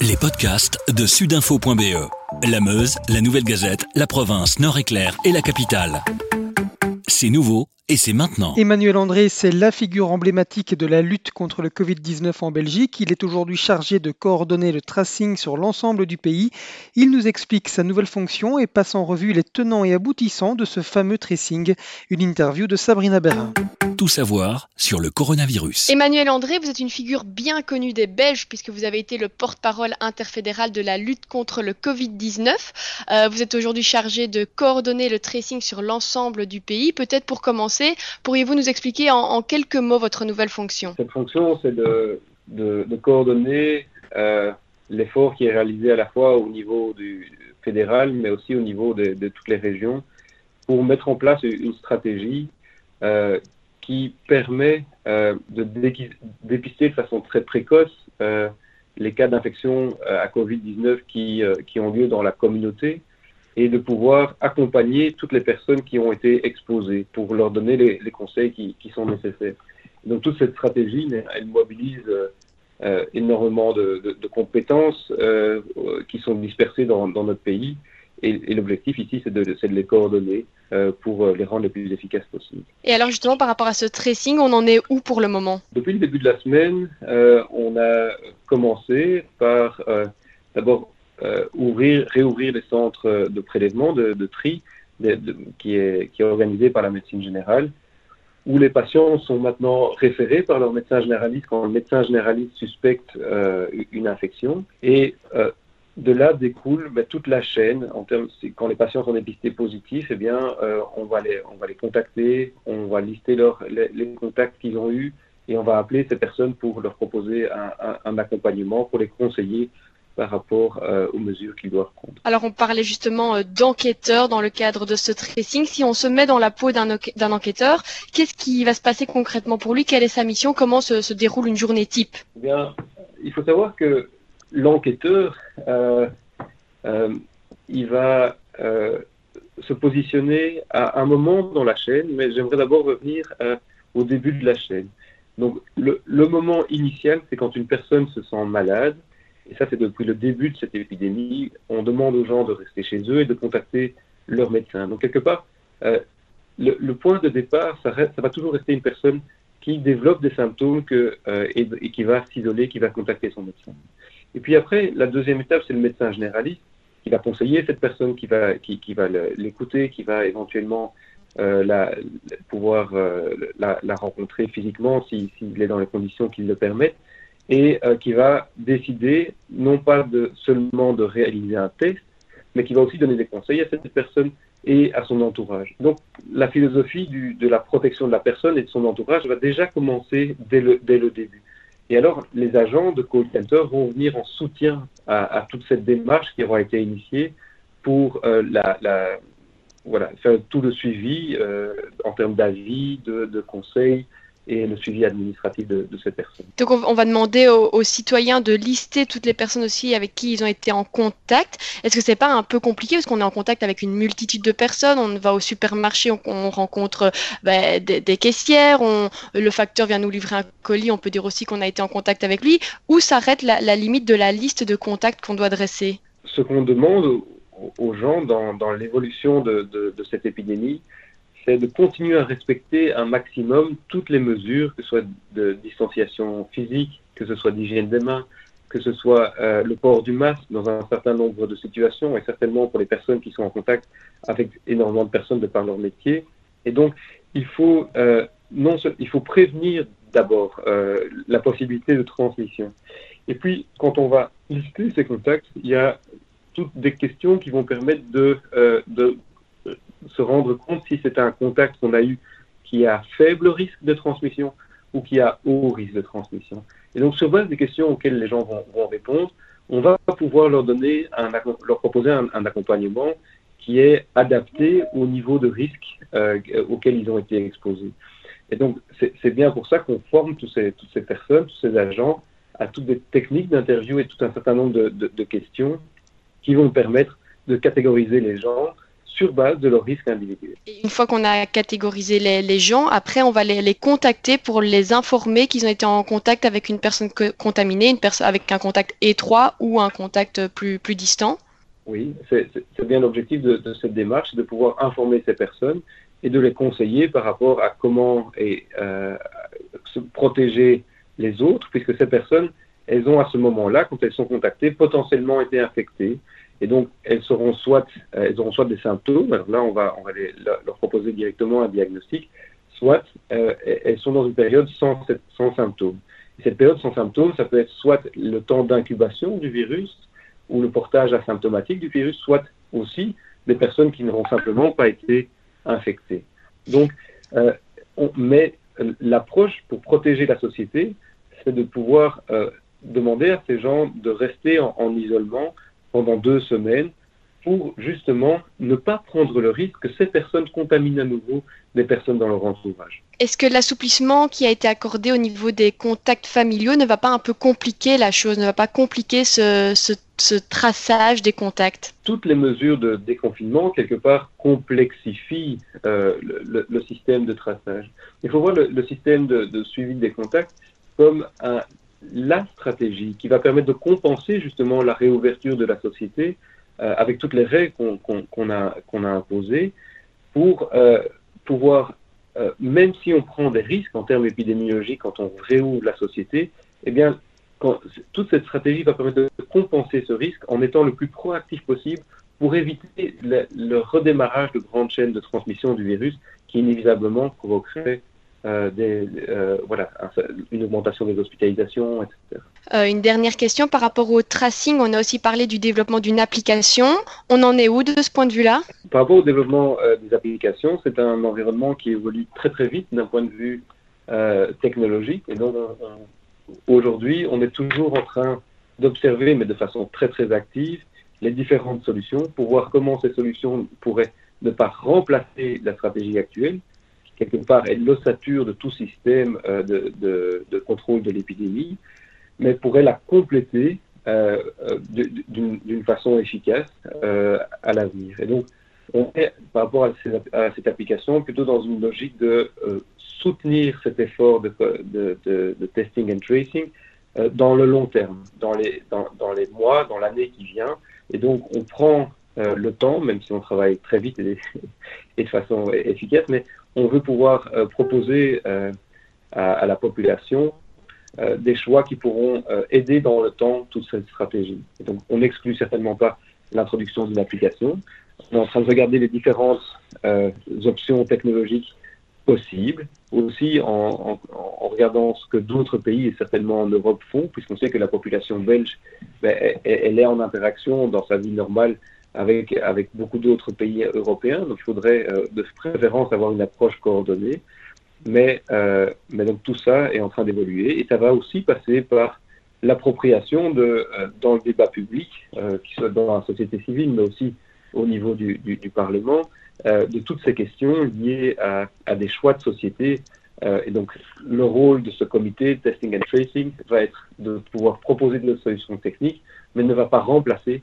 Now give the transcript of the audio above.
Les podcasts de sudinfo.be. La Meuse, la Nouvelle Gazette, la province Nord-Éclair et la capitale. C'est nouveau et c'est maintenant. Emmanuel André, c'est la figure emblématique de la lutte contre le Covid-19 en Belgique. Il est aujourd'hui chargé de coordonner le tracing sur l'ensemble du pays. Il nous explique sa nouvelle fonction et passe en revue les tenants et aboutissants de ce fameux tracing. Une interview de Sabrina Berrin tout savoir sur le coronavirus. Emmanuel André, vous êtes une figure bien connue des Belges puisque vous avez été le porte-parole interfédéral de la lutte contre le Covid-19. Euh, vous êtes aujourd'hui chargé de coordonner le tracing sur l'ensemble du pays. Peut-être pour commencer, pourriez-vous nous expliquer en, quelques mots votre nouvelle fonction? Cette fonction, c'est de, coordonner euh, l'effort qui est réalisé à la fois au niveau du fédéral, mais aussi au niveau de, toutes les régions, pour mettre en place une stratégie euh, qui permet euh, de dépister de façon très précoce euh, les cas d'infection euh, à Covid-19 qui, qui ont lieu dans la communauté et de pouvoir accompagner toutes les personnes qui ont été exposées pour leur donner les, conseils qui, qui, sont nécessaires. Donc toute cette stratégie, elle mobilise énormément de, compétences qui sont dispersées dans notre pays et, l'objectif ici, c'est de, de, les coordonner euh, pour euh, les rendre les plus efficaces possibles. Et alors justement, par rapport à ce tracing, on en est où pour le moment? Depuis le début de la semaine, euh, on a commencé par euh, d'abord ouvrir, réouvrir les centres de prélèvement, de, de tri, de, qui, est, qui est organisé par la médecine générale, où les patients sont maintenant référés par leur médecin généraliste quand le médecin généraliste suspecte une infection. Et de là découle ben, toute la chaîne. En termes, quand les patients sont dépistés positifs, eh bien, euh, on, va les, on va les contacter, on va lister leur, les, contacts qu'ils ont eus et on va appeler ces personnes pour leur proposer un, un, accompagnement, pour les conseiller par rapport euh, aux mesures qu'ils doivent prendre. Alors on parlait justement euh, d'enquêteurs dans le cadre de ce tracing. Si on se met dans la peau d'un enquêteur, qu'est-ce qui va se passer concrètement pour lui? Quelle est sa mission? Comment se, se déroule une journée type? Eh bien, Il faut savoir que l'enquêteur, euh, euh, il va euh, se positionner à un moment dans la chaîne, mais j'aimerais d'abord revenir au début de la chaîne. Donc le, moment initial, c'est quand une personne se sent malade, et ça c'est depuis le début de cette épidémie, on demande aux gens de rester chez eux et de contacter leur médecin. Donc quelque part, le, point de départ, ça, va toujours rester une personne qui développe des symptômes et, qui va s'isoler, qui va contacter son médecin. Et puis après, la deuxième étape, c'est le médecin généraliste qui va conseiller cette personne, qui va, l'écouter, qui va éventuellement euh, pouvoir euh, la, rencontrer physiquement s'il est dans les conditions qui le permettent, et euh, qui va décider non pas de, seulement de réaliser un test, mais qui va aussi donner des conseils à cette personne et à son entourage. Donc la philosophie de la protection de la personne et de son entourage va déjà commencer dès le début. Et alors, les agents de call center vont venir en soutien à, toute cette démarche qui aura été initiée pour euh, la, voilà, faire tout le suivi euh, en termes d'avis, de conseils, et le suivi administratif de, de cette personne. Donc on, va demander aux, citoyens de lister toutes les personnes aussi avec qui ils ont été en contact. Est-ce que c'est pas un peu compliqué parce qu'on est en contact avec une multitude de personnes? On va au supermarché, on, rencontre bah, des, caissières, on, le facteur vient nous livrer un colis, on peut dire aussi qu'on a été en contact avec lui. Où s'arrête la, la, limite de la liste de contacts qu'on doit dresser? Ce qu'on demande aux gens dans, dans l'évolution de, de, de cette épidémie, c'est de continuer à respecter un maximum toutes les mesures, que ce soit de distanciation physique, que ce soit d'hygiène des mains, que ce soit euh, le port du masque dans un certain nombre de situations, et certainement pour les personnes qui sont en contact avec énormément de personnes de par leur métier. Et donc, il faut, euh, non, il faut prévenir d'abord euh, la possibilité de transmission. Et puis, quand on va lister ces contacts, il y a toutes des questions qui vont permettre de, de se rendre compte si c'est un contact qu'on a eu qui a faible risque de transmission ou qui a haut risque de transmission. Et donc, sur base des questions auxquelles les gens vont, répondre, on va pouvoir leur donner un, leur proposer un, accompagnement qui est adapté au niveau de risque euh, auquel ils ont été exposés. Et donc, c'est bien pour ça qu'on forme tous ces, toutes ces personnes, tous ces agents à toutes des techniques d'interview et tout un certain nombre de questions qui vont permettre de catégoriser les gens sur base de leur risque individuel. une fois qu'on a catégorisé les, gens, après on va les, contacter pour les informer qu'ils ont été en contact avec une personne contaminée, une personne avec un contact étroit ou un contact plus, plus distant. Oui, c'est bien l'objectif de, cette démarche, de pouvoir informer ces personnes et de les conseiller par rapport à comment et, euh, se protéger les autres, puisque ces personnes, elles ont à ce moment-là, quand elles sont contactées, potentiellement été infectées. Et donc, elles, seront soit, euh, elles auront soit des symptômes, alors là, on va, on va leur proposer directement un diagnostic, soit euh, elles sont dans une période sans, symptômes. Et cette période sans symptômes, ça peut être soit le temps d'incubation du virus ou le portage asymptomatique du virus, soit aussi des personnes qui n'auront simplement pas été infectées. Donc, euh, on, mais l'approche pour protéger la société, c'est de pouvoir demander à ces gens de rester en, isolement pendant deux semaines pour justement ne pas prendre le risque que ces personnes contaminent à nouveau des personnes dans leur entourage. Est-ce que l'assouplissement qui a été accordé au niveau des contacts familiaux ne va pas un peu compliquer la chose, ne va pas compliquer ce, traçage des contacts? Toutes les mesures de déconfinement, quelque part, complexifient euh, le, système de traçage. Il faut voir le, système de, suivi des contacts comme la stratégie qui va permettre de compenser justement la réouverture de la société euh, avec toutes les règles qu'on a, imposées pour euh, pouvoir, euh, même si on prend des risques en termes épidémiologiques quand on réouvre la société, eh bien, toute cette stratégie va permettre de compenser ce risque en étant le plus proactif possible pour éviter le redémarrage de grandes chaînes de transmission du virus qui inévitablement provoquerait euh, des, euh, voilà, une augmentation des hospitalisations, etc. Euh, une dernière question par rapport au tracing. On a aussi parlé du développement d'une application. On en est où de ce point de vue-là? Par rapport au développement des applications, c'est un environnement qui évolue très très vite d'un point de vue technologique. Et donc aujourd'hui, on est toujours en train d'observer, mais de façon très très active, les différentes solutions pour voir comment ces solutions pourraient ne pas remplacer la stratégie actuelle, quelque part est l'ossature de tout système euh, de, contrôle de l'épidémie, mais pourrait la compléter euh, euh, d'une façon efficace à l'avenir. Et donc, on est, par rapport à, cette application, plutôt dans une logique de soutenir cet effort de, testing and tracing dans le long terme, dans les, dans les mois, dans l'année qui vient. Et donc, on prend le temps, même si on travaille très vite et, et de façon efficace, mais on veut pouvoir euh, proposer euh, à, la population euh, des choix qui pourront aider dans le temps toute cette stratégie. donc, on n'exclut certainement pas l'introduction d'une application. On est en train de regarder les différentes options technologiques possibles, aussi en, regardant ce que d'autres pays, et certainement en Europe, font, puisqu'on sait que la population belge, ben, elle, est en interaction dans sa vie normale avec, beaucoup d'autres pays européens. Donc, il faudrait euh, de préférence avoir une approche coordonnée. Mais, euh, mais donc, tout ça est en train d'évoluer et ça va aussi passer par l'appropriation euh, dans le débat public, qui soit dans la société civile, mais aussi au niveau du Parlement, de toutes ces questions liées à, à des choix de société. et donc, le rôle de ce comité Testing and Tracing va être de pouvoir proposer des solutions techniques, mais ne va pas remplacer